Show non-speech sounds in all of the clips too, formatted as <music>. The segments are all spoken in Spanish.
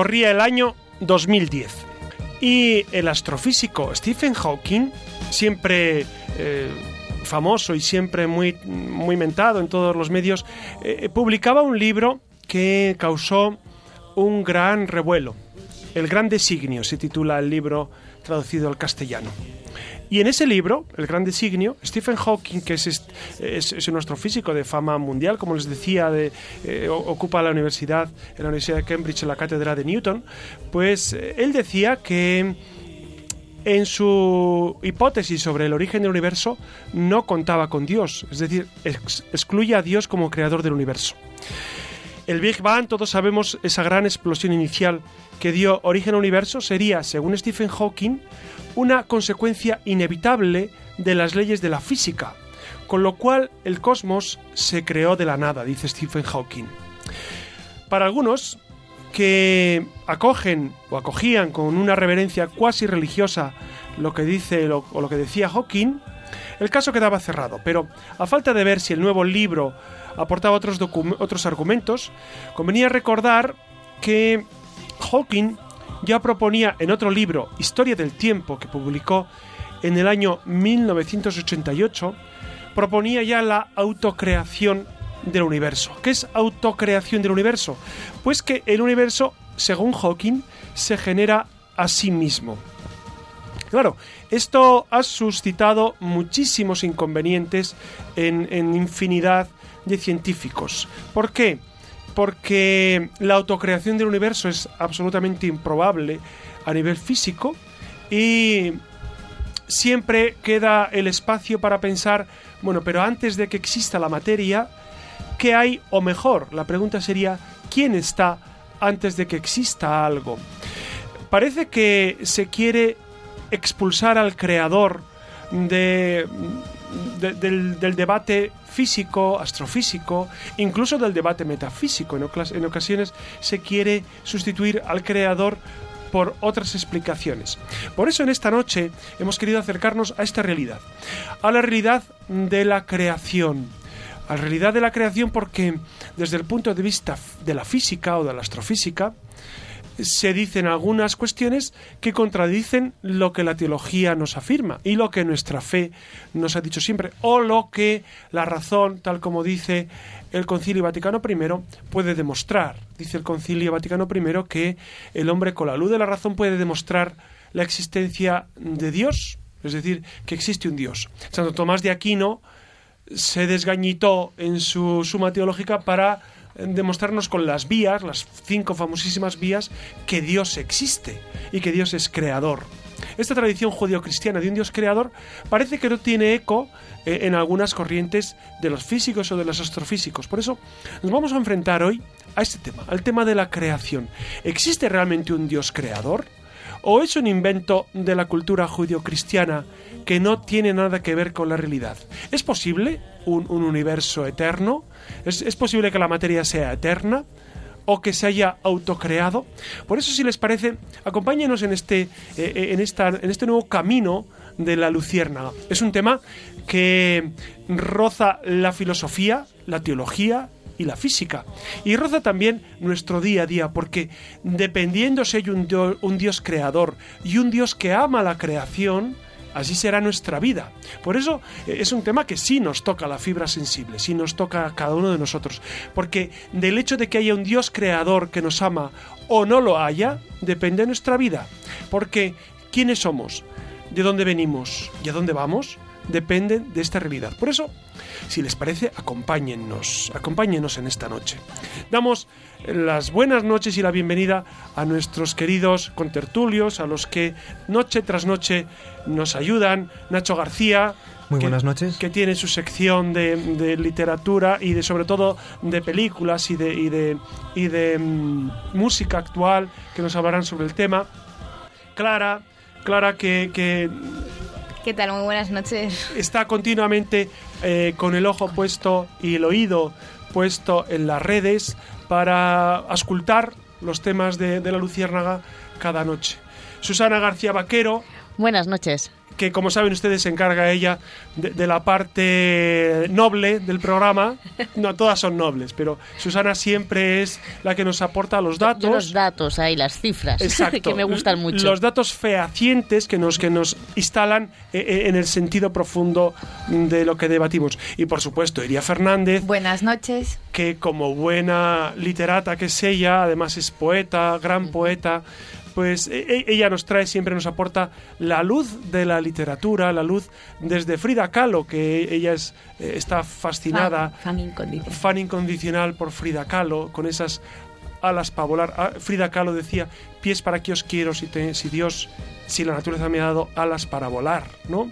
Corría el año 2010 y el astrofísico Stephen Hawking, siempre eh, famoso y siempre muy, muy mentado en todos los medios, eh, publicaba un libro que causó un gran revuelo. El Gran Designio se titula el libro traducido al castellano. Y en ese libro, El Gran Designio, Stephen Hawking, que es, es, un astrofísico de fama mundial, como les decía, de, eh, ocupa la universidad, en la Universidad de Cambridge, en la cátedra de Newton, pues eh, él decía que en su hipótesis sobre el origen del universo no contaba con Dios, es decir, excluye a Dios como creador del universo. El Big Bang, todos sabemos, esa gran explosión inicial que dio origen al universo, sería, según Stephen Hawking, una consecuencia inevitable de las leyes de la física, con lo cual el cosmos se creó de la nada, dice Stephen Hawking. Para algunos que acogen o acogían con una reverencia cuasi religiosa lo que dice o lo que decía Hawking, el caso quedaba cerrado, pero a falta de ver si el nuevo libro aportaba otros, otros argumentos, convenía recordar que Hawking ya proponía en otro libro, Historia del Tiempo, que publicó en el año 1988, proponía ya la autocreación del universo. ¿Qué es autocreación del universo? Pues que el universo, según Hawking, se genera a sí mismo. Claro, esto ha suscitado muchísimos inconvenientes en, infinidad de científicos. ¿Por qué? porque la autocreación del universo es absolutamente improbable a nivel físico y siempre queda el espacio para pensar, bueno, pero antes de que exista la materia, ¿qué hay o mejor? La pregunta sería, ¿quién está antes de que exista algo? Parece que se quiere expulsar al creador de, del, del debate físico, astrofísico, incluso del debate metafísico. En, ocasiones se quiere sustituir al creador por otras explicaciones. Por eso en esta noche hemos querido acercarnos a esta realidad, a la realidad de la creación, a la realidad de la creación porque desde el punto de vista de la física o de la astrofísica, se dicen algunas cuestiones que contradicen lo que la teología nos afirma y lo que nuestra fe nos ha dicho siempre, o lo que la razón, tal como dice el Concilio Vaticano I, puede demostrar. Dice el Concilio Vaticano I que el hombre con la luz de la razón puede demostrar la existencia de Dios, es decir, que existe un Dios. Santo Tomás de Aquino se desgañitó en su suma teológica para demostrarnos con las vías, las cinco famosísimas vías, que Dios existe y que Dios es creador. Esta tradición judío-cristiana de un Dios creador parece que no tiene eco eh, en algunas corrientes de los físicos o de los astrofísicos. Por eso nos vamos a enfrentar hoy a este tema, al tema de la creación. ¿Existe realmente un Dios creador? ¿O es un invento de la cultura judío-cristiana que no tiene nada que ver con la realidad? ¿Es posible un, universo eterno? ¿Es, posible que la materia sea eterna? o que se haya autocreado. Por eso, si les parece, acompáñenos en este, eh, eh, en esta, en este nuevo camino de la luciérnaga. Es un tema que roza la filosofía, la teología, y la física. Y roza también nuestro día a día, porque dependiendo si hay un Dios, un Dios creador y un Dios que ama la creación, así será nuestra vida. Por eso eh, es un tema que sí nos toca la fibra sensible, sí nos toca a cada uno de nosotros, porque del hecho de que haya un Dios creador que nos ama o no lo haya, depende de nuestra vida. Porque ¿quiénes somos? ¿De dónde venimos? ¿Y a dónde vamos? Dependen de esta realidad. Por eso, si les parece, acompáñennos, acompáñennos en esta noche. Damos las buenas noches y la bienvenida a nuestros queridos contertulios, a los que noche tras noche nos ayudan. Nacho García, muy que, buenas noches. Que tiene su sección de, literatura y de sobre todo de películas y de, y de, y de mm, música actual que nos hablarán sobre el tema. Clara, Clara que, que ¿Qué tal? Muy buenas noches. Está continuamente eh, con el ojo puesto y el oído puesto en las redes para auscultar los temas de, de la Luciérnaga cada noche. Susana García Vaquero. Buenas noches que como saben ustedes se encarga ella de, la parte noble del programa. No, todas son nobles, pero Susana siempre es la que nos aporta los datos. los datos ahí, las cifras, <laughs> que me gustan mucho. Los datos fehacientes que nos, que nos instalan eh, eh, en el sentido profundo de lo que debatimos. Y por supuesto, Iría Fernández. Buenas noches. Que como buena literata que es ella, además es poeta, gran poeta pues e, e, ella nos trae, siempre nos aporta la luz de la literatura, la luz desde Frida Kahlo, que ella es, eh, está fascinada, fan, incondicional. fan, incondicional. por Frida Kahlo, con esas alas para volar. Ah, Frida Kahlo decía, pies para que os quiero si, si Dios, si la naturaleza me ha dado alas para volar, ¿no?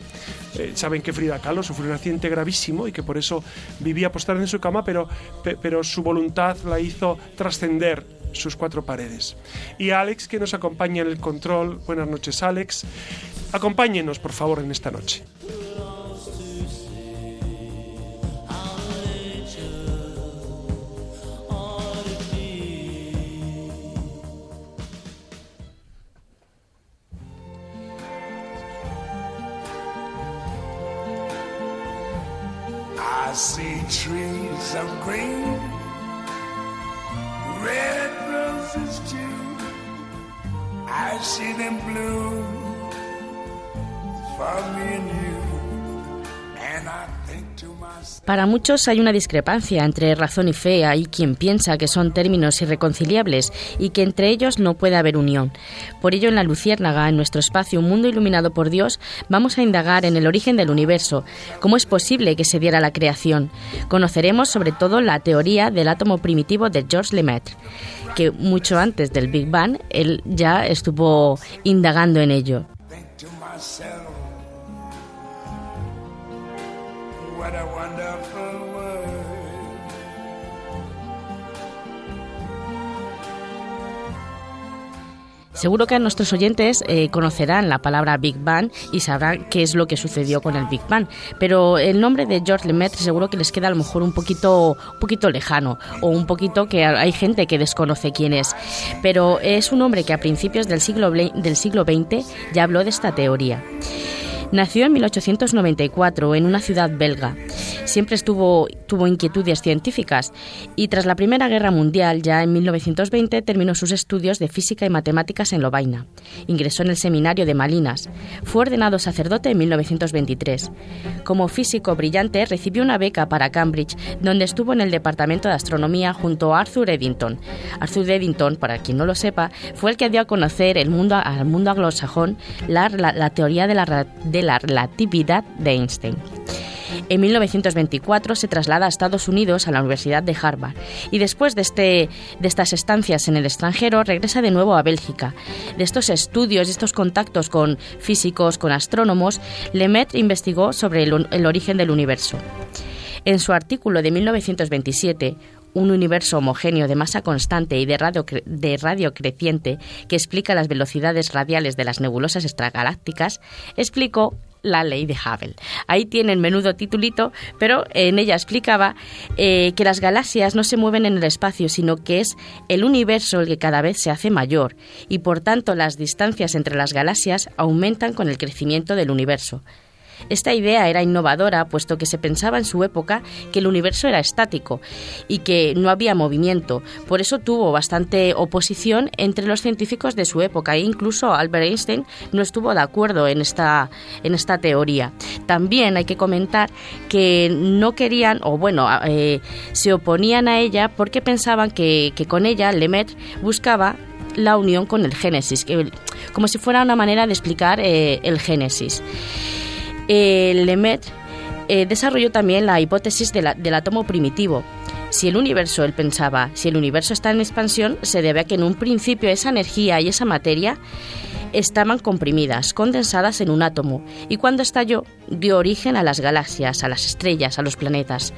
Eh, saben que Frida Kahlo sufrió un accidente gravísimo y que por eso vivía postrada en su cama, pero, pero su voluntad la hizo trascender sus cuatro paredes. Y Alex, que nos acompaña en el control. Buenas noches, Alex. Acompáñenos, por favor, en esta noche. Red roses too. I see them blue for me and you. And I Para muchos hay una discrepancia entre razón y fe. Hay quien piensa que son términos irreconciliables y que entre ellos no puede haber unión. Por ello, en la Luciérnaga, en nuestro espacio Un Mundo Iluminado por Dios, vamos a indagar en el origen del universo, cómo es posible que se diera la creación. Conoceremos sobre todo la teoría del átomo primitivo de Georges Lemaitre, que mucho antes del Big Bang él ya estuvo indagando en ello. Seguro que nuestros oyentes eh, conocerán la palabra Big Bang y sabrán qué es lo que sucedió con el Big Bang, pero el nombre de George Lemaitre seguro que les queda a lo mejor un poquito, poquito lejano o un poquito que hay gente que desconoce quién es, pero es un hombre que a principios del siglo, del siglo XX ya habló de esta teoría. Nació en 1894 en una ciudad belga. Siempre estuvo, tuvo inquietudes científicas y tras la Primera Guerra Mundial, ya en 1920, terminó sus estudios de física y matemáticas en Lovaina. Ingresó en el seminario de Malinas. Fue ordenado sacerdote en 1923. Como físico brillante, recibió una beca para Cambridge, donde estuvo en el departamento de astronomía junto a Arthur Eddington. Arthur Eddington, para quien no lo sepa, fue el que dio a conocer el mundo, al mundo anglosajón la, la, teoría de la, la relatividad de Einstein. En 1924 se traslada a Estados Unidos a la Universidad de Harvard y después de, este, de estas estancias en el extranjero regresa de nuevo a Bélgica. De estos estudios y estos contactos con físicos, con astrónomos, Lemaitre investigó sobre el, origen del universo. En su artículo de 1927, un universo homogéneo de masa constante y de radio, de radio creciente que explica las velocidades radiales de las nebulosas extragalácticas, explicó la ley de Hubble. Ahí tiene el menudo titulito, pero en ella explicaba eh, que las galaxias no se mueven en el espacio, sino que es el universo el que cada vez se hace mayor y por tanto las distancias entre las galaxias aumentan con el crecimiento del universo. Esta idea era innovadora, puesto que se pensaba en su época que el universo era estático y que no había movimiento. Por eso tuvo bastante oposición entre los científicos de su época e incluso Albert Einstein no estuvo de acuerdo en esta, en esta teoría. También hay que comentar que no querían, o bueno, eh, se oponían a ella porque pensaban que, con ella Lemaitre buscaba la unión con el Génesis, como si fuera una manera de explicar eh, el Génesis. Lemaitre eh, desarrolló también la hipótesis del átomo primitivo. Si el universo, él pensaba, si el universo está en expansión, se debe a que en un principio esa energía y esa materia estaban comprimidas, condensadas en un átomo, y cuando estalló dio origen a las galaxias, a las estrellas, a los planetas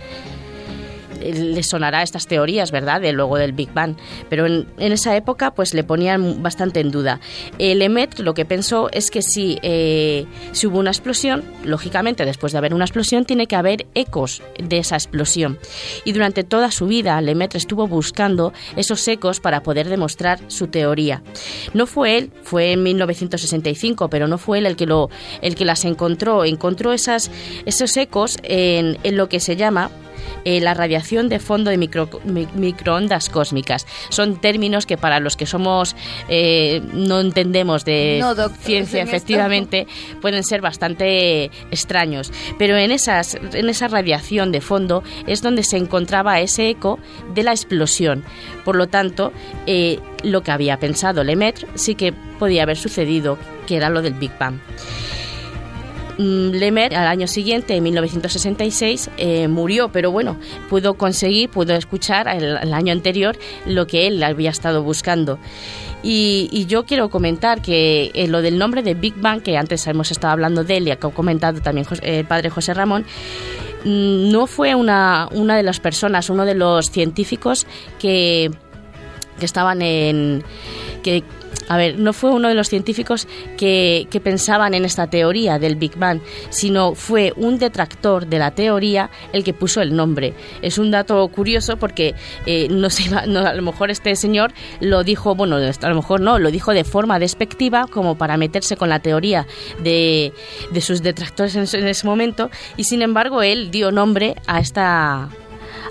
le sonará estas teorías, ¿verdad?, de luego del Big Bang, pero en, esa época pues le ponían bastante en duda. El lo que pensó es que si, eh, si hubo una explosión, lógicamente después de haber una explosión tiene que haber ecos de esa explosión. Y durante toda su vida Lemaitre estuvo buscando esos ecos para poder demostrar su teoría. No fue él, fue en 1965, pero no fue él el que, lo, el que las encontró. Encontró esas, esos ecos en, en lo que se llama eh, la radiación de fondo de microondas cósmicas. Son términos que para los que somos eh, no entendemos de ciencia, efectivamente, pueden ser bastante extraños. Pero en, esas, en esa radiación de fondo es donde se encontraba ese eco de la explosión. Por lo tanto, eh, lo que había pensado Lemaitre sí que podía haber sucedido, que era lo del Big Bang. Mm, Lemer al año siguiente, en 1966, eh, murió, pero bueno, pudo conseguir, pudo escuchar el, año anterior lo que él había estado buscando. Y, yo quiero comentar que eh, lo del nombre de Big Bang, que antes hemos estado hablando de él y ha comentado también el padre José Ramón, mm, no fue una, una de las personas, uno de los científicos que, que estaban en... Que, a ver, no fue uno de los científicos que, pensaban en esta teoría del Big Bang, sino fue un detractor de la teoría el que puso el nombre. Es un dato curioso porque eh, no se a lo mejor este señor lo dijo, bueno, a lo mejor no, lo dijo de forma despectiva como para meterse con la teoría de, sus detractores en ese momento y sin embargo él dio nombre a esta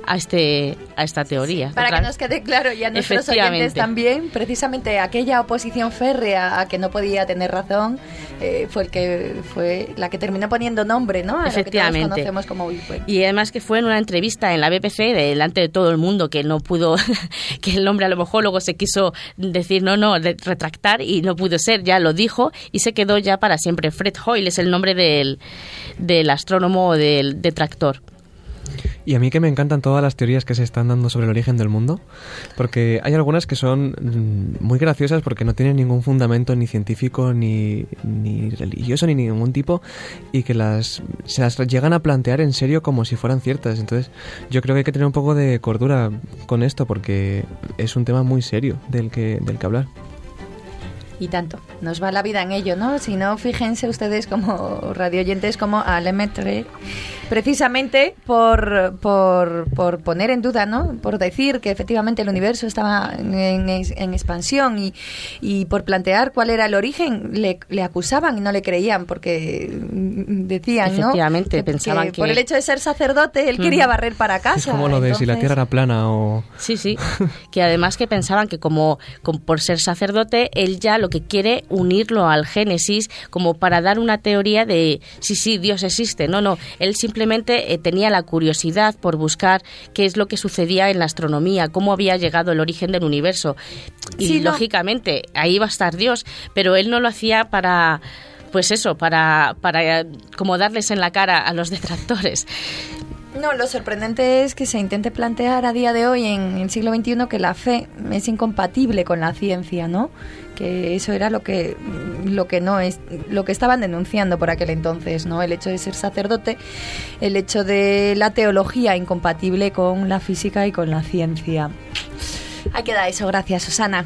a, este, a esta teoría. para que nos quede claro y a nuestros oyentes también, precisamente aquella oposición férrea a que no podía tener razón eh, fue el que fue la que terminó poniendo nombre, ¿no? Efectivamente. Lo que conocemos como Y además que fue en una entrevista en la BBC delante de todo el mundo que no pudo, <laughs> que el hombre a lo mejor luego se quiso decir no, no, retractar y no pudo ser, ya lo dijo y se quedó ya para siempre. Fred Hoyle es el nombre del, del astrónomo del detractor. Y a mí que me encantan todas las teorías que se están dando sobre el origen del mundo, porque hay algunas que son mm, muy graciosas porque no tienen ningún fundamento ni científico, ni, ni religioso, ni ningún tipo, y que las, se las llegan a plantear en serio como si fueran ciertas. Entonces yo creo que hay que tener un poco de cordura con esto porque es un tema muy serio del que, del que hablar. Y tanto, nos va la vida en ello, ¿no? Si no, fíjense ustedes como radioyentes como a Lemaitre precisamente por, por, por, poner en duda, ¿no? Por decir que efectivamente el universo estaba en, en expansión y, y, por plantear cuál era el origen, le, le, acusaban y no le creían porque decían, efectivamente, ¿no? pensaban que, por el hecho de ser sacerdote él quería barrer para casa. Es como lo de si la Tierra era plana o... Sí, sí, que además que pensaban que como, como por ser sacerdote él ya lo que quiere unirlo al Génesis como para dar una teoría de sí, sí, Dios existe. No, no, él simplemente eh, tenía la curiosidad por buscar qué es lo que sucedía en la astronomía, cómo había llegado el origen del universo. Y lógicamente ahí va a estar Dios, pero él no lo hacía para pues eso, para, para como darles en la cara a los <laughs> detractores. No, lo sorprendente es que se intente plantear a día de hoy, en el siglo XXI, que la fe es incompatible con la ciencia, ¿no? Que eso era lo que, lo que no es, lo que estaban denunciando por aquel entonces, ¿no? El hecho de ser sacerdote, el hecho de la teología incompatible con la física y con la ciencia. Ahí queda eso, gracias, Susana.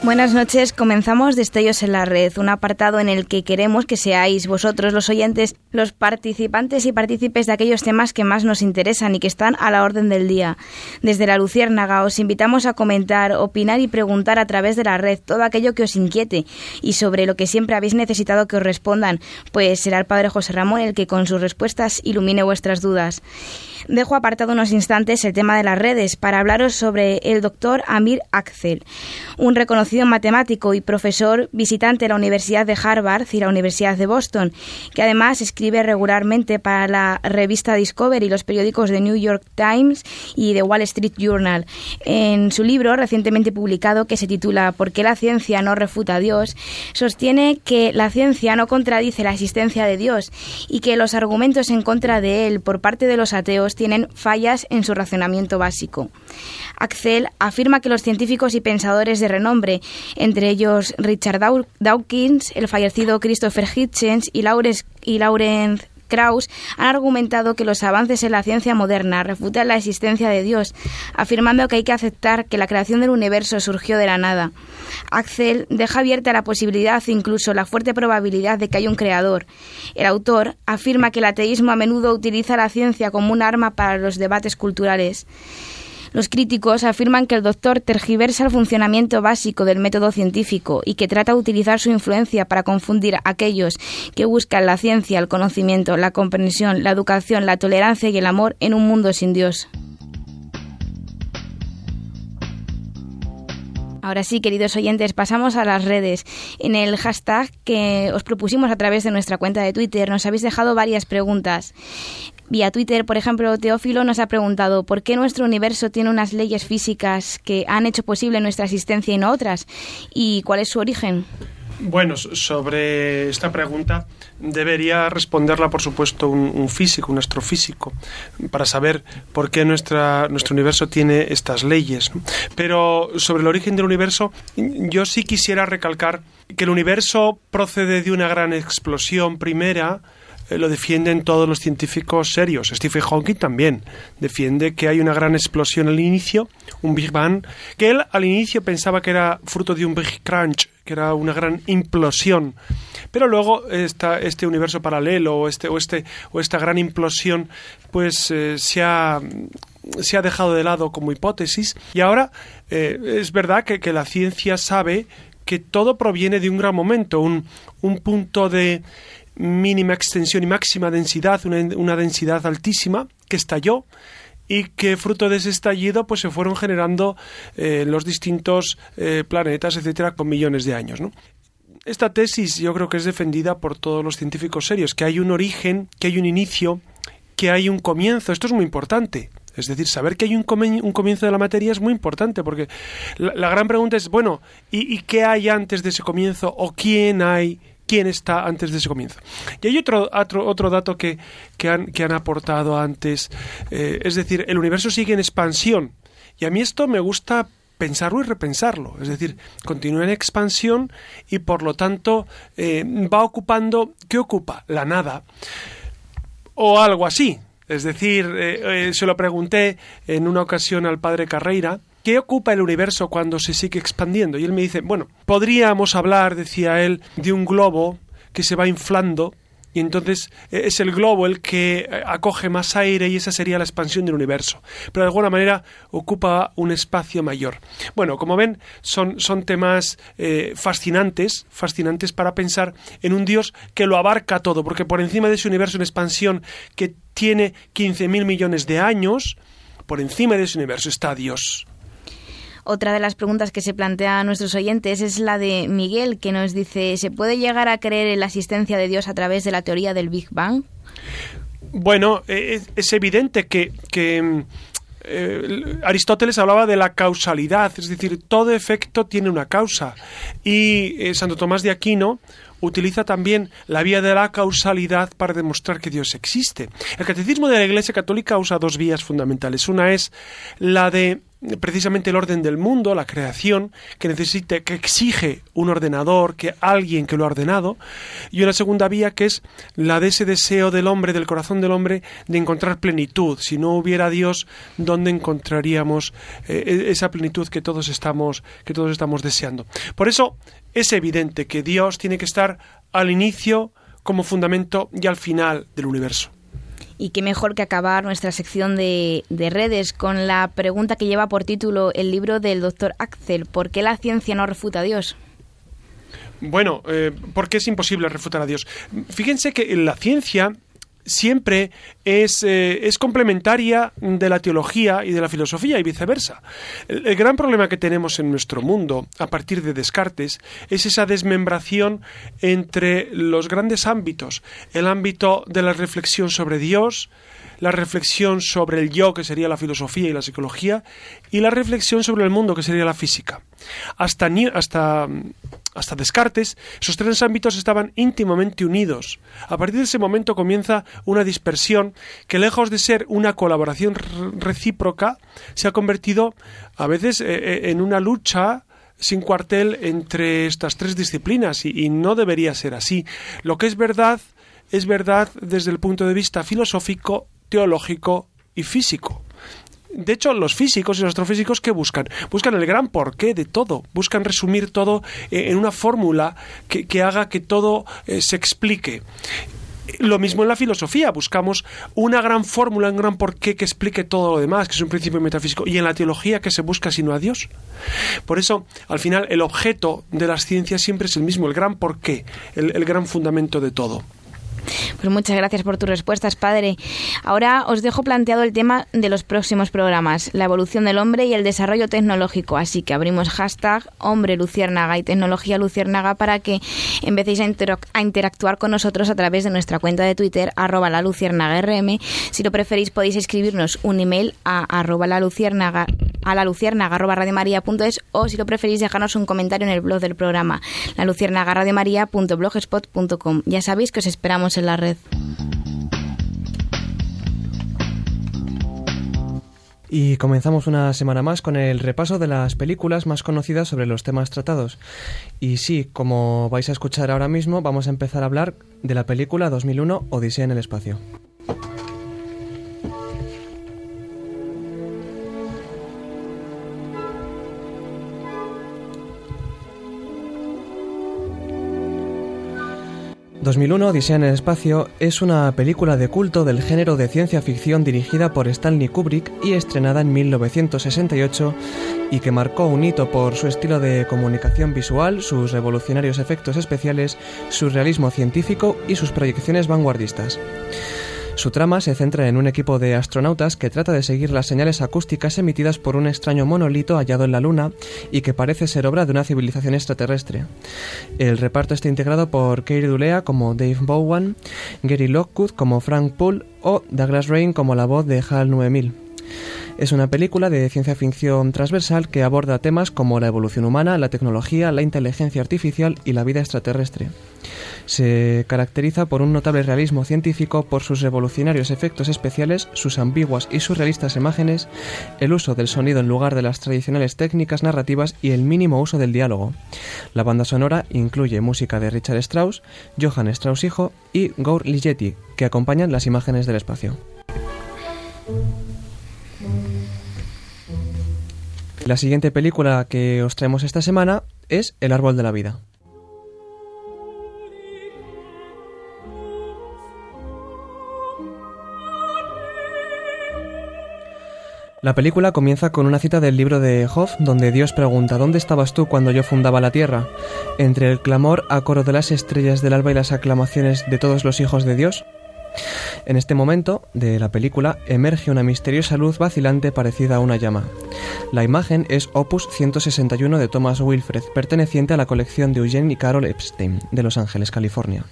Buenas noches, comenzamos Destellos en la Red, un apartado en el que queremos que seáis vosotros los oyentes, los participantes y partícipes de aquellos temas que más nos interesan y que están a la orden del día. Desde la Luciérnaga os invitamos a comentar, opinar y preguntar a través de la red todo aquello que os inquiete y sobre lo que siempre habéis necesitado que os respondan, pues será el Padre José Ramón el que con sus respuestas ilumine vuestras dudas. Dejo apartado unos instantes el tema de las redes para hablaros sobre el doctor Amir Axel, un reconocido matemático y profesor visitante de la Universidad de Harvard y la Universidad de Boston, que además escribe regularmente para la revista Discovery y los periódicos de New York Times y The Wall Street Journal. En su libro recientemente publicado que se titula ¿Por qué la ciencia no refuta a Dios?, sostiene que la ciencia no contradice la existencia de Dios y que los argumentos en contra de él por parte de los ateos tienen fallas en su razonamiento básico. Axel afirma que los científicos y pensadores de renombre, entre ellos Richard Dawkins, el fallecido Christopher Hitchens y Lawrence, y Krauss han argumentado que los avances en la ciencia moderna refutan la existencia de Dios, afirmando que hay que aceptar que la creación del universo surgió de la nada. Axel deja abierta la posibilidad, incluso la fuerte probabilidad de que haya un creador. El autor afirma que el ateísmo a menudo utiliza la ciencia como un arma para los debates culturales. Los críticos afirman que el doctor tergiversa el funcionamiento básico del método científico y que trata de utilizar su influencia para confundir a aquellos que buscan la ciencia, el conocimiento, la comprensión, la educación, la tolerancia y el amor en un mundo sin Dios. Ahora sí, queridos oyentes, pasamos a las redes. En el hashtag que os propusimos a través de nuestra cuenta de Twitter nos habéis dejado varias preguntas. Vía Twitter, por ejemplo, Teófilo nos ha preguntado por qué nuestro universo tiene unas leyes físicas que han hecho posible nuestra existencia y no otras, y cuál es su origen. Bueno, sobre esta pregunta debería responderla, por supuesto, un, físico, un astrofísico, para saber por qué nuestro universo tiene estas leyes. Pero sobre el origen del universo, yo sí quisiera recalcar que el universo procede de una gran explosión primera, lo defienden todos los científicos serios. Stephen Hawking también defiende que hay una gran explosión al inicio, un Big Bang, que él al inicio pensaba que era fruto de un Big Crunch, que era una gran implosión. Pero luego esta, este universo paralelo o, este, o, este, o esta gran implosión pues eh, se ha se ha dejado de lado como hipótesis y ahora eh, es verdad que, que, la ciencia sabe que todo proviene de un gran momento, un, un punto de, mínima extensión y máxima densidad, una, densidad altísima que estalló y que fruto de ese estallido pues se fueron generando eh, los distintos eh, planetas, etcétera, con millones de años. Esta tesis yo creo que es defendida por todos los científicos serios, que hay un origen, que hay un inicio, que hay un comienzo. Esto es muy importante. Es decir, saber que hay un, comienzo de la materia es muy importante, porque la, gran pregunta es, bueno, ¿y, ¿y, qué hay antes de ese comienzo? ¿O quién hay quién está antes de ese comienzo. Y hay otro, otro, otro dato que, que, han, que han aportado antes, eh, es decir, el universo sigue en expansión. Y a mí esto me gusta pensarlo y repensarlo. Es decir, continúa en expansión y por lo tanto eh, va ocupando, ¿qué ocupa? La nada. O algo así. Es decir, eh, se lo pregunté en una ocasión al padre Carreira, ¿Qué ocupa el universo cuando se sigue expandiendo? Y él me dice, bueno, podríamos hablar, decía él, de un globo que se va inflando y entonces e, es el globo el que eh, acoge más aire y esa sería la expansión del universo. Pero de alguna manera ocupa un espacio mayor. Bueno, como ven, son, son temas eh, fascinantes, fascinantes para pensar en un Dios que lo abarca todo, porque por encima de ese universo en expansión que tiene 15.000 millones de años, por encima de ese universo está Dios. Otra de las preguntas que se plantea a nuestros oyentes es la de Miguel, que nos dice, ¿se puede llegar a creer en la existencia de Dios a través de la teoría del Big Bang? Bueno, e, es, evidente que, eh, Aristóteles hablaba de la causalidad, es decir, todo efecto tiene una causa. Y eh, Santo Tomás de Aquino utiliza también la vía de la causalidad para demostrar que Dios existe. El catecismo de la Iglesia Católica usa dos vías fundamentales. Una es la de precisamente el orden del mundo, la creación, que necesite, que exige un ordenador, que alguien que lo ha ordenado, y una segunda vía que es la de ese deseo del hombre, del corazón del hombre, de encontrar plenitud. Si no hubiera Dios, ¿dónde encontraríamos eh, e-, esa plenitud que todos estamos, que todos estamos deseando? Por eso es evidente que Dios tiene que estar al inicio como fundamento y al final del universo. Y qué mejor que acabar nuestra sección de, redes con la pregunta que lleva por título el libro del doctor Axel, ¿por qué la ciencia no refuta a Dios? Bueno, eh, porque es imposible refutar a Dios. Fíjense que la ciencia siempre es, eh, es, complementaria de la teología y de la filosofía y viceversa. El, gran problema que tenemos en nuestro mundo a partir de Descartes es esa desmembración entre los grandes ámbitos, el ámbito de la reflexión sobre Dios, la reflexión sobre el yo, que sería la filosofía y la psicología, y la reflexión sobre el mundo, que sería la física. Hasta, hasta, hasta Descartes, esos tres ámbitos estaban íntimamente unidos. A partir de ese momento comienza una dispersión que, lejos de ser una colaboración recíproca, se ha convertido a veces eh, eh, en una lucha sin cuartel entre estas tres disciplinas y, no debería ser así. Lo que es verdad es verdad desde el punto de vista filosófico teológico y físico. De hecho, los físicos y los astrofísicos, ¿qué buscan? Buscan el gran porqué de todo. Buscan resumir todo eh, en una fórmula que, haga que todo eh, se explique. Lo mismo en la filosofía, buscamos una gran fórmula, un gran porqué que explique todo lo demás, que es un principio metafísico. Y en la teología, que se busca sino a Dios? Por eso, al final, el objeto de las ciencias siempre es el mismo, el gran porqué, el gran fundamento de todo. Pues muchas gracias por tus respuestas, padre. Ahora os dejo planteado el tema de los próximos programas, la evolución del hombre y el desarrollo tecnológico. Así que abrimos hashtag hombre luciérnaga y tecnología luciérnaga para que empecéis a, interactuar con nosotros a través de nuestra cuenta de Twitter, arroba la luciérnaga rm. Si lo preferís, podéis escribirnos un email a arroba la luciérnaga a la luciérnaga arroba radiomaria.es o si lo preferís dejarnos un comentario en el blog del programa la luciérnaga radiomaria.blogspot.com. Ya sabéis que os esperamos en la red. Y comenzamos una semana más con el repaso de las películas más conocidas sobre los temas tratados. Y sí, como vais a escuchar ahora mismo, vamos a empezar a hablar de la película 2001 Odisea en el espacio. 2001 Odisea en el espacio es una película de culto del género de ciencia ficción dirigida por Stanley Kubrick y estrenada en 1968 y que marcó un hito por su estilo de comunicación visual, sus revolucionarios efectos especiales, su realismo científico y sus proyecciones vanguardistas. Su trama se centra en un equipo de astronautas que trata de seguir las señales acústicas emitidas por un extraño monolito hallado en la Luna y que parece ser obra de una civilización extraterrestre. El reparto está integrado por Keir Dulea como Dave Bowen, Gary Lockwood como Frank Poole o Douglas Rain como la voz de HAL 9000. Es una película de ciencia ficción transversal que aborda temas como la evolución humana, la tecnología, la inteligencia artificial y la vida extraterrestre. Se caracteriza por un notable realismo científico, por sus revolucionarios efectos especiales, sus ambiguas y surrealistas imágenes, el uso del sonido en lugar de las tradicionales técnicas narrativas y el mínimo uso del diálogo. La banda sonora incluye música de Richard Strauss, Johann Strauss hijo y Gaur Ligeti, que acompañan las imágenes del espacio. La siguiente película que os traemos esta semana es El árbol de la vida. La película comienza con una cita del libro de Hoff, donde Dios pregunta ¿Dónde estabas tú cuando yo fundaba la tierra? Entre el clamor a coro de las estrellas del alba y las aclamaciones de todos los hijos de Dios, en este momento de la película emerge una misteriosa luz vacilante parecida a una llama. La imagen es Opus 161 de Thomas Wilfred, perteneciente a la colección de Eugene y Carol Epstein, de Los Ángeles, California.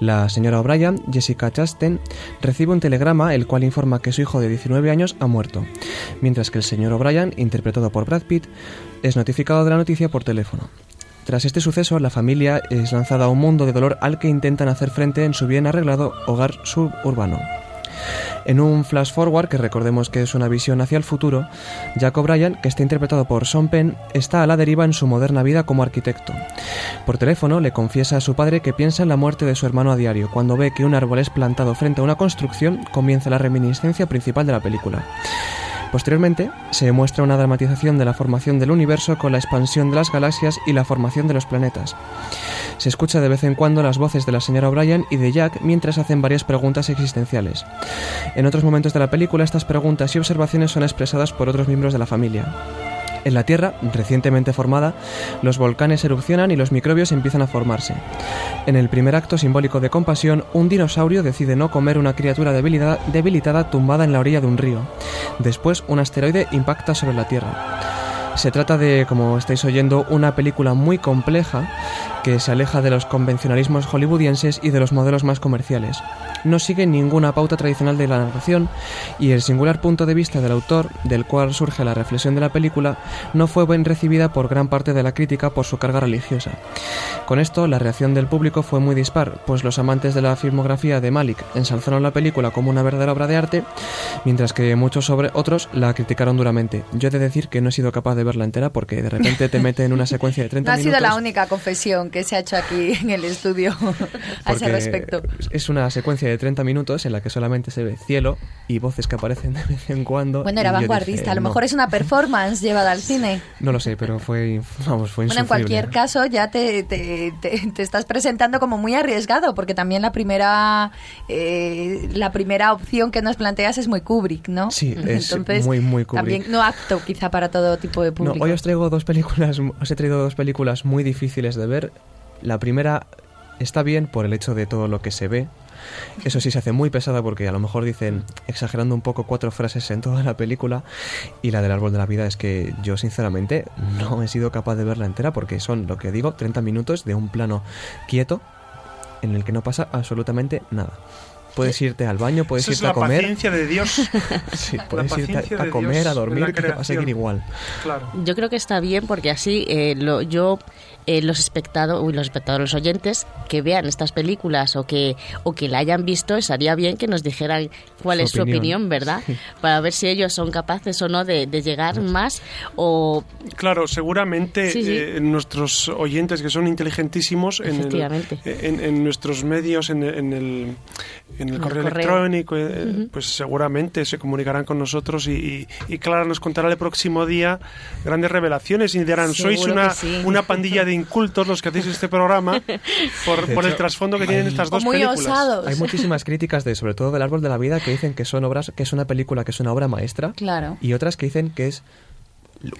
La señora O'Brien, Jessica Chastain, recibe un telegrama el cual informa que su hijo de 19 años ha muerto, mientras que el señor O'Brien, interpretado por Brad Pitt, es notificado de la noticia por teléfono. Tras este suceso, la familia es lanzada a un mundo de dolor al que intentan hacer frente en su bien arreglado hogar suburbano. En un flash forward, que recordemos que es una visión hacia el futuro, Jack O'Brien, que está interpretado por Sean Penn, está a la deriva en su moderna vida como arquitecto. Por teléfono le confiesa a su padre que piensa en la muerte de su hermano a diario. Cuando ve que un árbol es plantado frente a una construcción, comienza la reminiscencia principal de la película. Posteriormente, se muestra una dramatización de la formación del universo con la expansión de las galaxias y la formación de los planetas. Se escucha de vez en cuando las voces de la señora O'Brien y de Jack mientras hacen varias preguntas existenciales. En otros momentos de la película, estas preguntas y observaciones son expresadas por otros miembros de la familia. En la Tierra, recientemente formada, los volcanes erupcionan y los microbios empiezan a formarse. En el primer acto simbólico de compasión, un dinosaurio decide no comer una criatura debilitada, debilitada tumbada en la orilla de un río. Después, un asteroide impacta sobre la Tierra. Se trata de, como estáis oyendo, una película muy compleja que se aleja de los convencionalismos hollywoodienses y de los modelos más comerciales. No sigue ninguna pauta tradicional de la narración y el singular punto de vista del autor, del cual surge la reflexión de la película, no fue bien recibida por gran parte de la crítica por su carga religiosa. Con esto, la reacción del público fue muy dispar, pues los amantes de la filmografía de Malik ensalzaron la película como una verdadera obra de arte, mientras que muchos sobre otros la criticaron duramente. Yo he de decir que no he sido capaz de verla entera porque de repente te mete en una secuencia de 30 No ha minutos. sido la única confesión que se ha hecho aquí en el estudio <laughs> a ese respecto. Es una secuencia de 30 minutos en la que solamente se ve cielo y voces que aparecen de vez en cuando. Bueno, era vanguardista. dije, a lo no. mejor es una performance llevada al cine. No lo sé, pero fue, vamos, fue Bueno, en insufrible. cualquier caso, ya te, te, te- te estás presentando como muy arriesgado, porque también la primera eh, la primera opción que nos planteas es muy Kubrick, ¿no? Sí, es <laughs> Entonces, muy, muy Kubrick. También no apto quizá para todo tipo de No, hoy os traigo dos películas, <laughs> os he traído dos películas muy difíciles de ver. La primera está bien por el hecho de todo lo que se ve. Eso sí se hace muy pesada porque a lo mejor dicen, exagerando un poco, cuatro frases en toda la película. Y la del árbol de la vida es que yo sinceramente no he sido capaz de verla entera porque son, lo que digo, 30 minutos de un plano quieto en el que no pasa absolutamente nada. Puedes irte al baño, puedes Esa es irte a la comer. paciencia de Dios. <laughs> Sí, puedes irte a, a comer, Dios a dormir, que te va a seguir igual. Claro. Yo creo que está bien porque así eh, lo, yo eh, los espectadores, uy, los espectadores, los oyentes que vean estas películas o que o que la hayan visto, estaría bien que nos dijeran cuál Su es su opinión. opinión, ¿verdad? Para ver si ellos son capaces o no de, de llegar más o Claro, seguramente Sí, sí. eh, nuestros oyentes que son inteligentísimos en, el- Efectivamente. en, en nuestros medios, en, en el, en el el correo, correo. electrónico, eh, pues seguramente se comunicarán con nosotros y, y, y Clara nos contará el próximo día grandes revelaciones y dirán, sois una, sí. una pandilla de incultos los que hacéis este programa <laughs> por, el trasfondo que tienen estas dos muy películas. osados. Hay muchísimas críticas de, sobre todo del árbol de la vida, que dicen que son obras, que es una película que es una obra maestra, Claro. y otras que dicen que es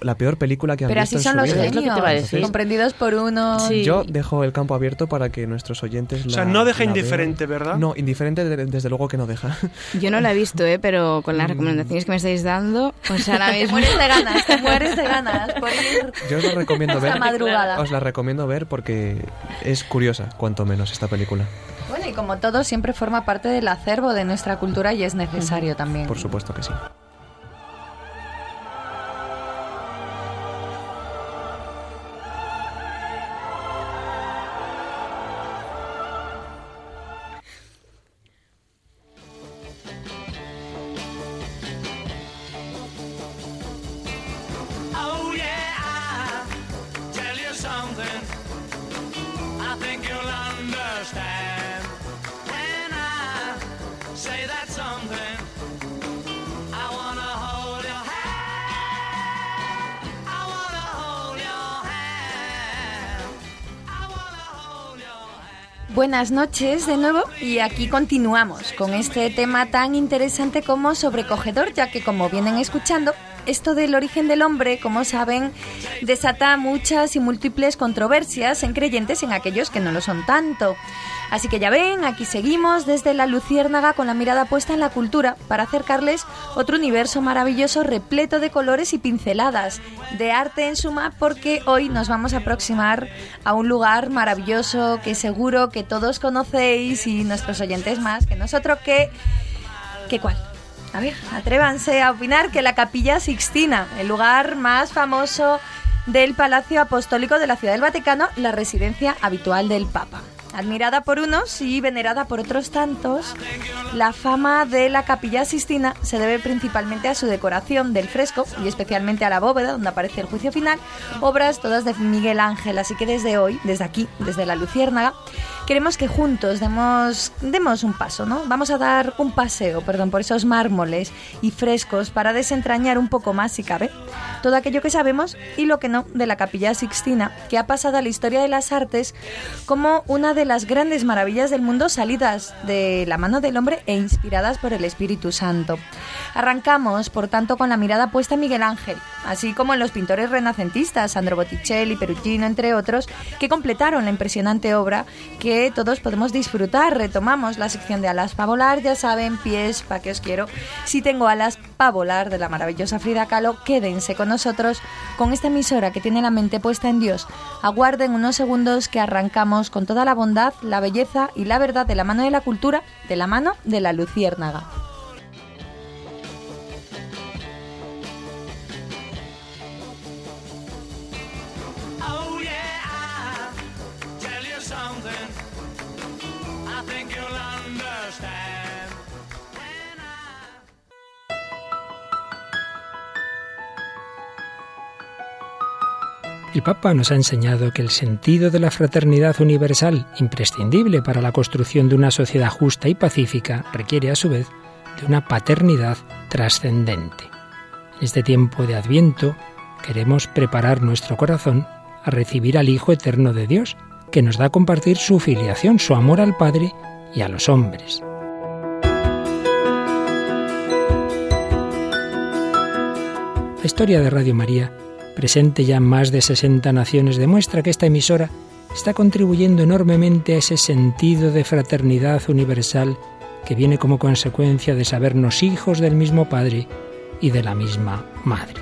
la peor película que han Pero visto así en son su los vida. Es lo que te iba a genios, decir. comprendidos por uno. Sí. Yo dejo el campo abierto para que nuestros oyentes O sea, la- no deja la vean. indiferente, ¿verdad? No, indiferente de- desde luego que no deja. <laughs> Yo no la he visto, ¿eh? pero con las recomendaciones que me estáis dando, pues <laughs> ahora Te mismo... mueres de ganas, te <laughs> mueres de ganas por ir. Yo os la recomiendo Esta ver. madrugada. Os la recomiendo ver porque es curiosa, cuanto menos, esta película. Bueno, y como todo, siempre forma parte del acervo de nuestra cultura y es necesario también. Por supuesto que sí. Buenas noches de nuevo y aquí continuamos con este tema tan interesante como sobrecogedor, ya que como vienen escuchando, esto del origen del hombre, como saben, desata muchas y múltiples controversias en creyentes y en aquellos que no lo son tanto. Así que ya ven, aquí seguimos desde la Luciérnaga con la mirada puesta en la cultura para acercarles otro universo maravilloso repleto de colores y pinceladas, de arte en suma, porque hoy nos vamos a aproximar a un lugar maravilloso que seguro que todos conocéis y nuestros oyentes más que nosotros que... ¿Qué cuál? A ver, atrévanse a opinar que la Capilla Sixtina, el lugar más famoso del Palacio Apostólico de la Ciudad del Vaticano, la residencia habitual del Papa. Admirada por unos y venerada por otros tantos, la fama de la capilla Sistina se debe principalmente a su decoración del fresco y especialmente a la bóveda donde aparece el juicio final, obras todas de Miguel Ángel. Así que desde hoy, desde aquí, desde la Luciérnaga, queremos que juntos demos, demos un paso, ¿no? Vamos a dar un paseo, perdón, por esos mármoles y frescos para desentrañar un poco más, si cabe, todo aquello que sabemos y lo que no de la capilla Sixtina, que ha pasado a la historia de las artes como una de las grandes maravillas del mundo salidas de la mano del hombre e inspiradas por el Espíritu Santo. Arrancamos, por tanto, con la mirada puesta en Miguel Ángel, así como en los pintores renacentistas, Sandro Botticelli, Perugino, entre otros, que completaron la impresionante obra que todos podemos disfrutar. Retomamos la sección de alas para volar, ya saben, pies, pa' que os quiero. Si tengo alas para volar de la maravillosa Frida Kahlo, quédense con nosotros con esta emisora que tiene la mente puesta en Dios. Aguarden unos segundos que arrancamos con toda la bondad, la belleza y la verdad de la mano de la cultura, de la mano de la luciérnaga. El Papa nos ha enseñado que el sentido de la fraternidad universal, imprescindible para la construcción de una sociedad justa y pacífica, requiere a su vez de una paternidad trascendente. En este tiempo de Adviento queremos preparar nuestro corazón a recibir al Hijo Eterno de Dios, que nos da a compartir su filiación, su amor al Padre y a los hombres. La historia de Radio María, presente ya en más de 60 naciones, demuestra que esta emisora está contribuyendo enormemente a ese sentido de fraternidad universal que viene como consecuencia de sabernos hijos del mismo Padre y de la misma Madre.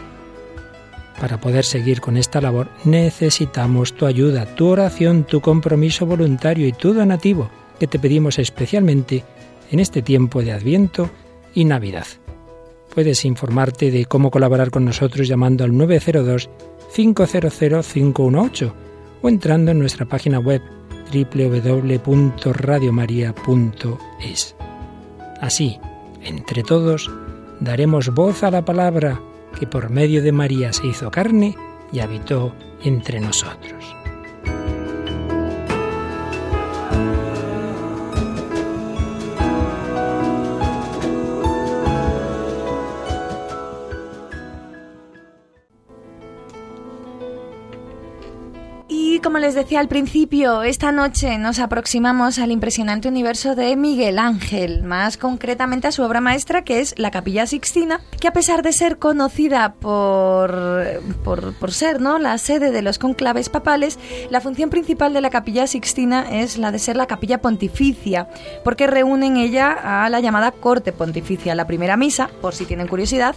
Para poder seguir con esta labor necesitamos tu ayuda, tu oración, tu compromiso voluntario y tu donativo, que te pedimos especialmente en este tiempo de Adviento y Navidad. Puedes informarte de cómo colaborar con nosotros llamando al 902-500-518 o entrando en nuestra página web www.radiomaria.es. Así, entre todos, daremos voz a la palabra que por medio de María se hizo carne y habitó entre nosotros. Como les decía al principio, esta noche nos aproximamos al impresionante universo de Miguel Ángel, más concretamente a su obra maestra que es la Capilla Sixtina, que a pesar de ser conocida por, por, por ser ¿no? la sede de los conclaves papales, la función principal de la Capilla Sixtina es la de ser la capilla pontificia, porque reúne en ella a la llamada corte pontificia. La primera misa, por si tienen curiosidad,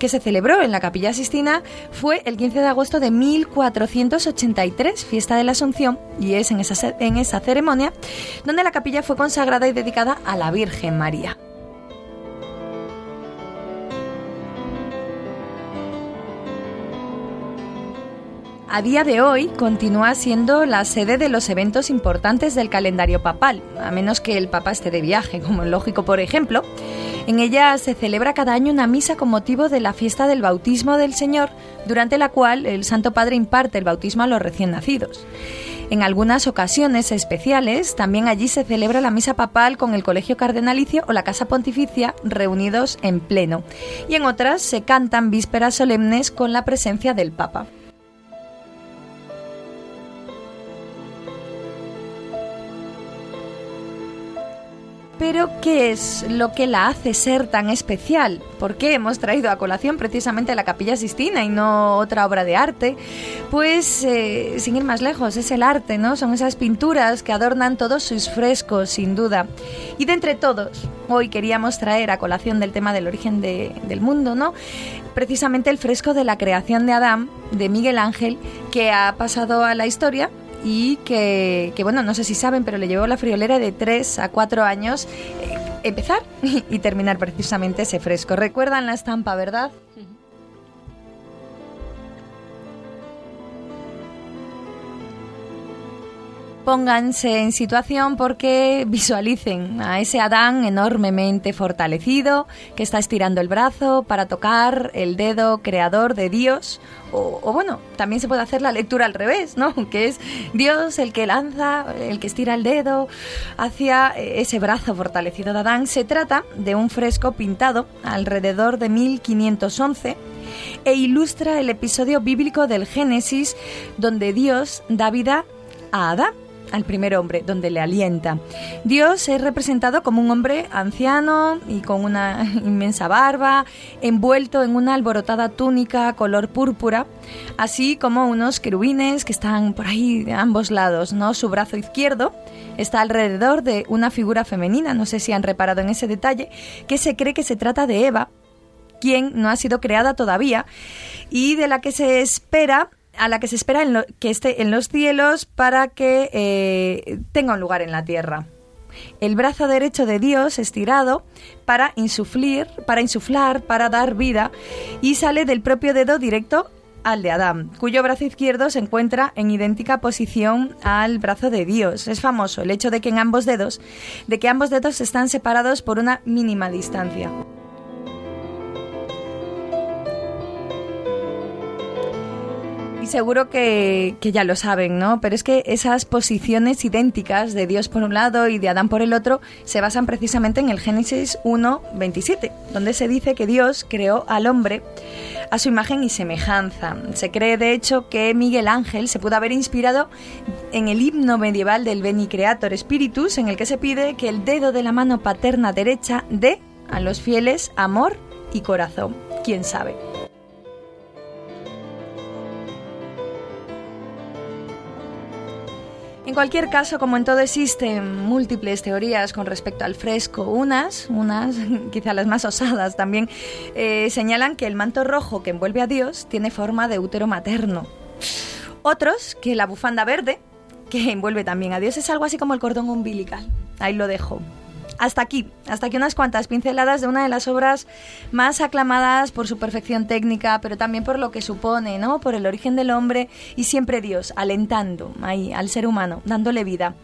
que se celebró en la Capilla Sixtina fue el 15 de agosto de 1483 de la Asunción, y es en esa, en esa ceremonia donde la capilla fue consagrada y dedicada a la Virgen María. A día de hoy continúa siendo la sede de los eventos importantes del calendario papal, a menos que el papa esté de viaje, <laughs> como es lógico, por ejemplo. En ella se celebra cada año una misa con motivo de la fiesta del bautismo del Señor, durante la cual el Santo Padre imparte el bautismo a los recién nacidos. En algunas ocasiones especiales, también allí se celebra la misa papal con el colegio cardenalicio o la casa pontificia reunidos en pleno. Y en otras se cantan vísperas solemnes con la presencia del Papa. Pero, ¿qué es lo que la hace ser tan especial? ¿Por qué hemos traído a colación precisamente la Capilla Sistina y no otra obra de arte? Pues, eh, sin ir más lejos, es el arte, ¿no? Son esas pinturas que adornan todos sus frescos, sin duda. Y de entre todos, hoy queríamos traer a colación del tema del origen de- del mundo, ¿no? Precisamente el fresco de la creación de Adán, de Miguel Ángel, que ha pasado a la historia y que, que, bueno, no sé si saben, pero le llevó la friolera de 3 a 4 años eh, empezar <laughs> y terminar precisamente ese fresco. Recuerdan la estampa, ¿verdad? Pónganse en situación porque visualicen a ese Adán enormemente fortalecido que está estirando el brazo para tocar el dedo creador de Dios. O, o bueno, también se puede hacer la lectura al revés, ¿no? <laughs> Que es Dios el que lanza, el que estira el dedo hacia eh, ese brazo fortalecido de Adán. Se trata de un fresco pintado alrededor de 1511 e ilustra el episodio bíblico del Génesis donde Dios da vida a Adán al primer hombre, donde le alienta. Dios es representado como un hombre anciano y con una <laughs> inmensa barba, envuelto en una alborotada túnica color púrpura, así como unos querubines que están por ahí de ambos lados, ¿no? Su brazo izquierdo está alrededor de una figura femenina, no sé si han reparado en ese detalle, que se cree que se trata de Eva, quien no ha sido creada todavía y de la que se espera a la que se espera en lo- que esté en los cielos para que eh, tenga un lugar en la tierra. El brazo derecho de Dios estirado para insuflir, para insuflar, para dar vida y sale del propio dedo directo al de Adán, cuyo brazo izquierdo se encuentra en idéntica posición al brazo de Dios. Es famoso el hecho de que en ambos dedos, de que ambos dedos están separados por una mínima distancia. Seguro que, que ya lo saben, ¿no? Pero es que esas posiciones idénticas de Dios por un lado y de Adán por el otro se basan precisamente en el Génesis 1, 27, donde se dice que Dios creó al hombre a su imagen y semejanza. Se cree, de hecho, que Miguel Ángel se pudo haber inspirado en el himno medieval del Beni Creator Spiritus, en el que se pide que el dedo de la mano paterna derecha dé a los fieles amor y corazón. ¿Quién sabe? En cualquier caso, como en todo existen múltiples teorías con respecto al fresco, unas, unas, <laughs> quizá las más osadas también, eh, señalan que el manto rojo que envuelve a Dios tiene forma de útero materno. Otros, que la bufanda verde, que envuelve también a Dios, es algo así como el cordón umbilical. Ahí lo dejo. Hasta aquí, hasta aquí unas cuantas pinceladas de una de las obras más aclamadas por su perfección técnica, pero también por lo que supone, ¿no? Por el origen del hombre y siempre Dios, alentando ahí al ser humano, dándole vida.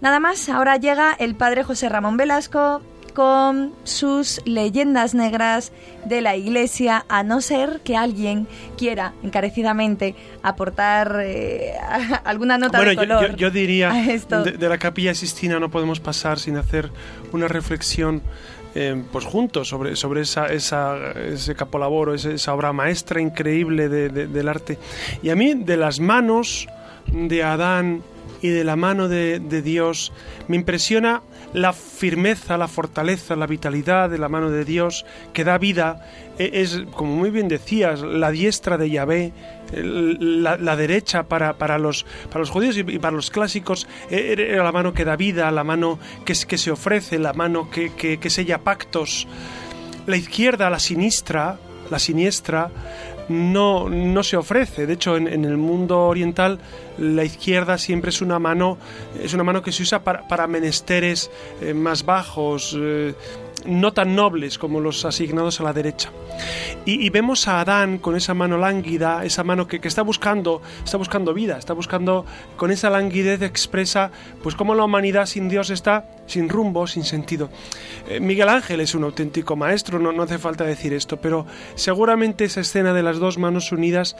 Nada más, ahora llega el padre José Ramón Velasco con sus leyendas negras de la iglesia, a no ser que alguien quiera encarecidamente aportar eh, <laughs> alguna nota bueno, de color. yo, yo diría, esto. de, de la capilla Sistina no podemos pasar sin hacer una reflexión eh, pues juntos sobre, sobre esa, esa, ese capolaboro, esa, esa obra maestra increíble de- de- del arte. Y a mí, de las manos de Adán y de la mano de, de Dios, me impresiona la firmeza, la fortaleza, la vitalidad de la mano de Dios que da vida. E- Es, como muy bien decías, la diestra de Yahvé, la, derecha para, para, los, para los judíos y, para los clásicos e- era la mano que da vida, la mano que, que se ofrece, la mano que, que, que sella pactos. La izquierda, la sinistra, la siniestra, no, no se ofrece. De hecho, en, el mundo oriental, la izquierda siempre es una mano, es una mano que se usa para, para menesteres eh, más bajos, eh, no tan nobles como los asignados a la derecha. Y, vemos a Adán con esa mano lánguida, esa mano que, que está buscando, está buscando vida, está buscando, con esa languidez expresa, pues cómo la humanidad sin Dios está sin rumbo, sin sentido. Eh, Miguel Ángel es un auténtico maestro, no, no hace falta decir esto, pero seguramente esa escena de las dos manos unidas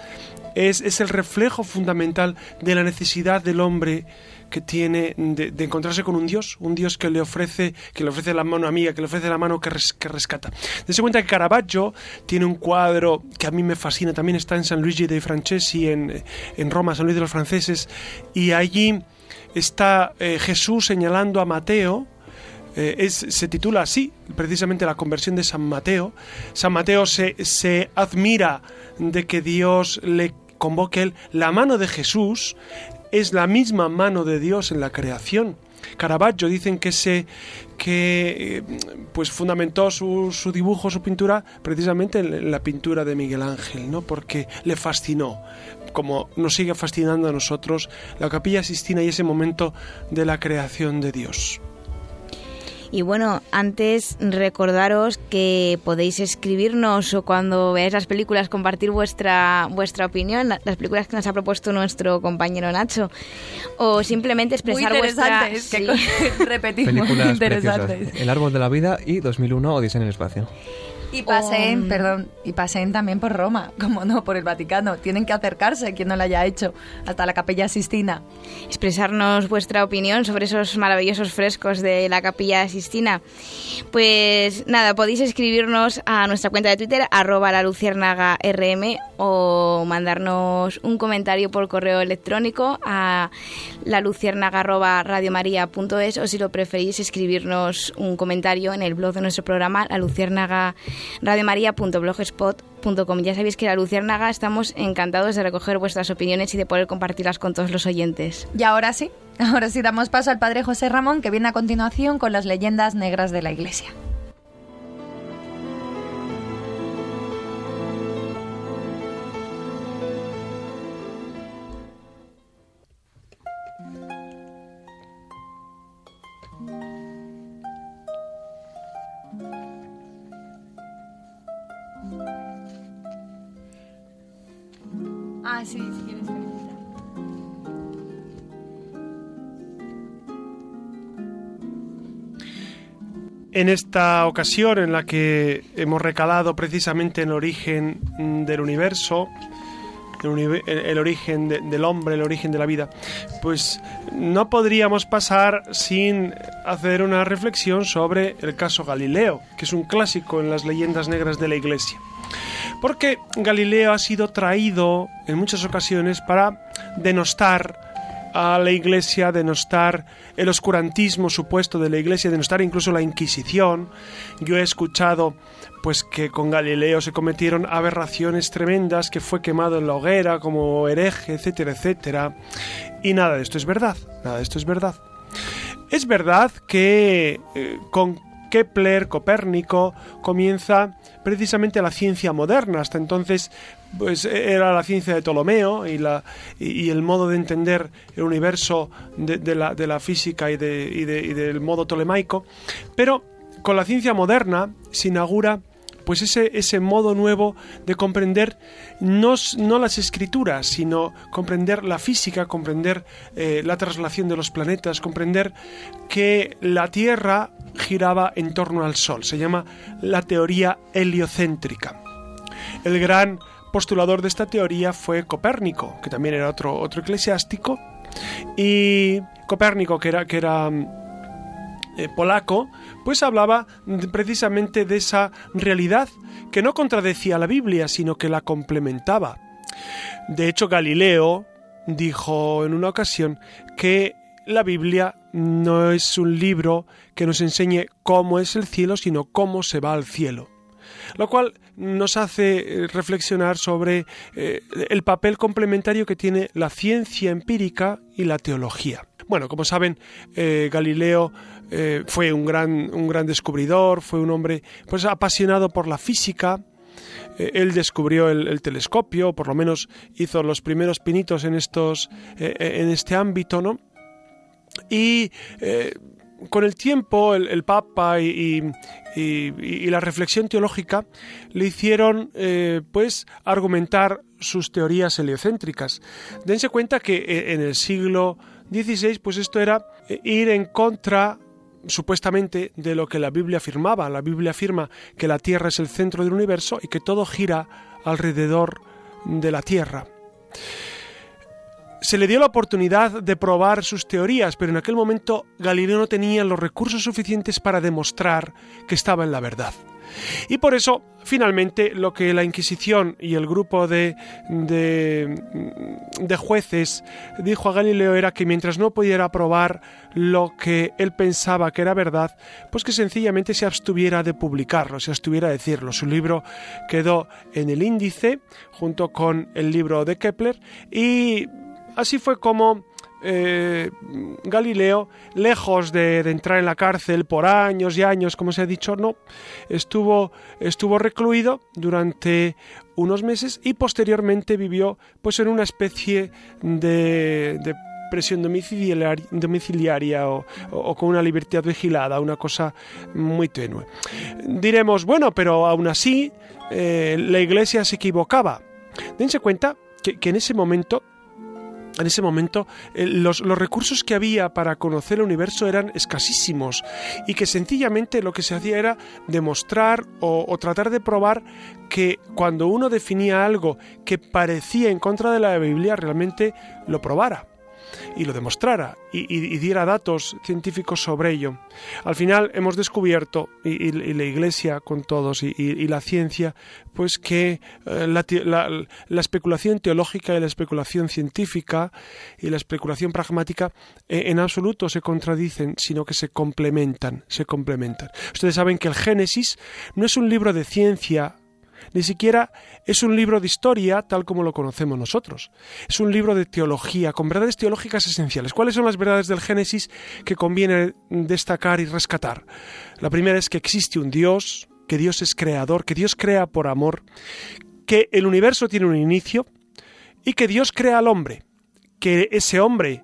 es, es el reflejo fundamental de la necesidad del hombre que tiene de, encontrarse con un Dios, un Dios que le ofrece, que le ofrece la mano amiga, que le ofrece la mano que, res- que rescata. Dese cuenta que Caravaggio tiene un cuadro que a mí me fascina, también está en San Luigi dei Francesi, en, en Roma, San Luis de los Franceses, y allí está eh, Jesús señalando a Mateo, eh, es- se titula así, precisamente la conversión de San Mateo. San Mateo se, se admira de que Dios le convoque. La mano de Jesús es la misma mano de Dios en la creación. Caravaggio dicen que se que eh, pues fundamentó su, su dibujo, su pintura, precisamente en, la pintura de Miguel Ángel, ¿no? Porque le fascinó, como nos sigue fascinando a nosotros, la capilla Sistina y ese momento de la creación de Dios. Y bueno, antes recordaros que podéis escribirnos o cuando veáis las películas compartir vuestra vuestra opinión, la- las películas que nos ha propuesto nuestro compañero Nacho, o simplemente expresar vuestra interesantes, sí. que <laughs> repetimos, Películas interesantes. preciosas. El árbol de la vida y 2001 Odisea en el espacio. Y paseen, perdón, y paseen también por Roma, <laughs> como no, por el Vaticano. Tienen que acercarse, quien no lo haya hecho, hasta la Capilla Sistina. expresarnos vuestra opinión sobre esos maravillosos frescos de la Capilla Sistina. Pues nada, podéis escribirnos a nuestra cuenta de Twitter, arroba la luciérnaga rm, o mandarnos un comentario por correo electrónico a la radiomaria.es o si lo preferís escribirnos un comentario en el blog de nuestro programa, la radiomaria.blogspot.com. Ya sabéis que la Luciérnaga estamos encantados de recoger vuestras opiniones y de poder compartirlas con todos los oyentes. Y ahora sí, <laughs> ahora sí damos paso al Padre José Ramón, que viene a continuación con las leyendas negras de la Iglesia. Ah, sí, si quieres En esta ocasión en la que hemos recalado precisamente en el origen del universo, el, origen de- del hombre, el origen de la vida, pues no podríamos pasar sin hacer una reflexión sobre el caso Galileo, que es un clásico en las leyendas negras de la Iglesia. Porque Galileo ha sido traído en muchas ocasiones para denostar a la Iglesia, denostar el oscurantismo supuesto de la Iglesia, denostar incluso la Inquisición. Yo he escuchado pues que con Galileo se cometieron aberraciones tremendas, que fue quemado en la hoguera como hereje, etcétera, etcétera. Y nada de esto es verdad, nada de esto es verdad. Es verdad que eh, con Kepler, Copérnico, comienza precisamente la ciencia moderna. Hasta entonces, pues era la ciencia de Ptolomeo y, la, y, el modo de entender el universo de, la, de la física y, de, y, de- y del modo tolemaico. Pero con la ciencia moderna se inaugura pues ese, ese modo nuevo de comprender no, no las escrituras, sino comprender la física, comprender eh, la traslación de los planetas, comprender que la Tierra giraba en torno al Sol. Se llama la teoría heliocéntrica. El gran postulador de esta teoría fue Copérnico, que también era otro, otro eclesiástico, y Copérnico, que era, que era mm, eh, polaco, pues hablaba precisamente de esa realidad que no contradecía la Biblia, sino que la complementaba. De hecho, Galileo dijo en una ocasión que la Biblia no es un libro que nos enseñe cómo es el cielo, sino cómo se va al cielo lo cual nos hace eh, reflexionar sobre eh, el papel complementario que tiene la ciencia empírica y la teología. Bueno, como saben, eh, Galileo fue un gran, un gran descubridor, fue un hombre pues apasionado por la física, él descubrió el, el telescopio, por lo menos hizo los primeros pinitos en estos, en este ámbito, ¿no? Y eh, con el tiempo, el, Papa y, la reflexión teológica le hicieron, eh, pues, argumentar sus teorías heliocéntricas. Dense cuenta que eh, en el siglo XVI, pues esto era ir en contra supuestamente de lo que la Biblia afirmaba. La Biblia afirma que la Tierra es el centro del universo y que todo gira alrededor de la Tierra se le dio la oportunidad de probar sus teorías, pero en aquel momento Galileo no tenía los recursos suficientes para demostrar que estaba en la verdad. Y por eso, finalmente, lo que la Inquisición y el grupo de, de, jueces dijo a Galileo era que mientras no pudiera probar lo que él pensaba que era verdad, pues que sencillamente se abstuviera de publicarlo, se abstuviera de decirlo. Su libro quedó en el índice junto con el libro de Kepler y Así fue como eh, Galileo, lejos de, entrar en la cárcel por años y años, como se ha dicho, no, estuvo, estuvo recluido durante unos meses y posteriormente vivió pues en una especie de, de domiciliar- domiciliaria o, con una libertad vigilada, una cosa muy tenue. Diremos, bueno, pero aún así eh, la Iglesia se equivocaba. Dense cuenta que en ese momento en ese momento eh, los, los recursos que había para conocer el universo eran escasísimos y que sencillamente lo que se hacía era demostrar o, o tratar de probar que cuando uno definía algo que parecía en contra de la Biblia realmente lo probara y lo demostrara y, diera datos científicos sobre ello. Al final hemos descubierto, y, la Iglesia con todos, y, la ciencia, pues que eh, la especulación teológica y la especulación científica y la especulación pragmática eh, en absoluto se contradicen, sino que se complementan, se complementan. Ustedes saben que el Génesis no es un libro de ciencia ni siquiera es un libro de historia tal como lo conocemos nosotros. Es un libro de teología, con verdades teológicas esenciales. ¿Cuáles son las verdades del Génesis que conviene destacar y rescatar? La primera es que existe un Dios, que Dios es creador, que Dios crea por amor, que el universo tiene un inicio y que Dios crea al hombre, que ese hombre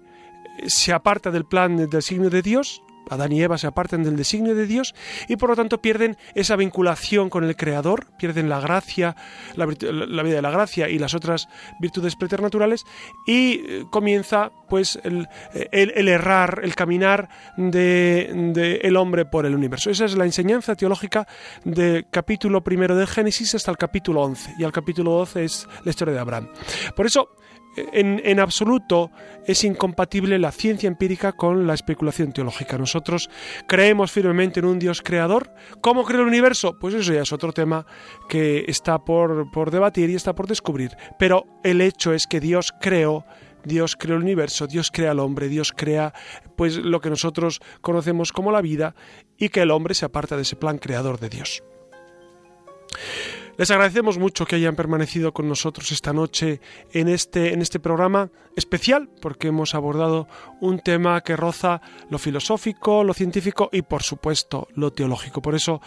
se aparta del plan del signo de Dios, Adán y Eva se apartan del designio de Dios y por lo tanto pierden esa vinculación con el Creador, pierden la gracia, la, vida de la gracia y las otras virtudes preternaturales y eh, comienza pues el, el- el errar, el caminar de, de hombre por el universo. Esa es la enseñanza teológica del capítulo primero del Génesis hasta el capítulo 11 y al capítulo 12 es la historia de Abraham. Por eso en, absoluto es incompatible la ciencia empírica con la especulación teológica. Nosotros creemos firmemente en un Dios creador. ¿Cómo creó el universo? Pues eso ya es otro tema que está por, por debatir y está por descubrir. Pero el hecho es que Dios creó Dios creó el universo, Dios crea al hombre, Dios crea pues lo que nosotros conocemos como la vida y que el hombre se aparta de ese plan creador de Dios. Les agradecemos mucho que hayan permanecido con nosotros esta noche en este, en este programa especial, porque hemos abordado un tema que roza lo filosófico, lo científico y, por supuesto, lo teológico. Por eso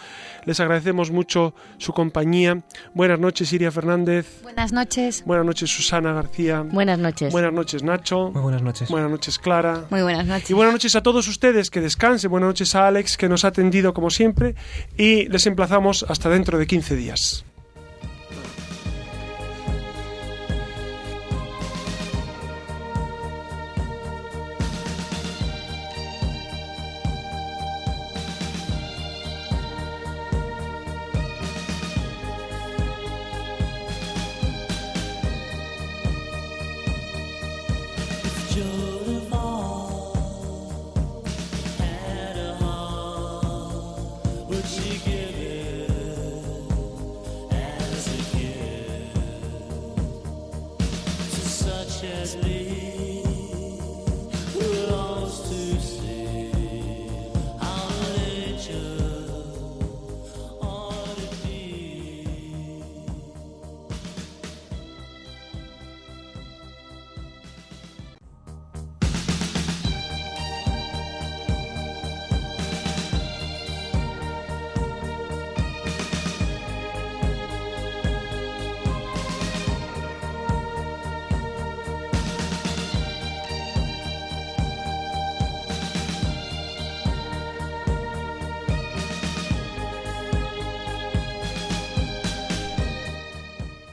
les agradecemos mucho su compañía. Buenas noches, Iria Fernández. Buenas noches. Buenas noches, Susana García. Buenas noches. Buenas noches, Nacho. Muy buenas noches. Buenas noches, Clara. Muy buenas noches. Y buenas noches a todos ustedes, que descansen. Buenas noches a Alex, que nos ha atendido como siempre. Y les emplazamos hasta dentro de 15 días.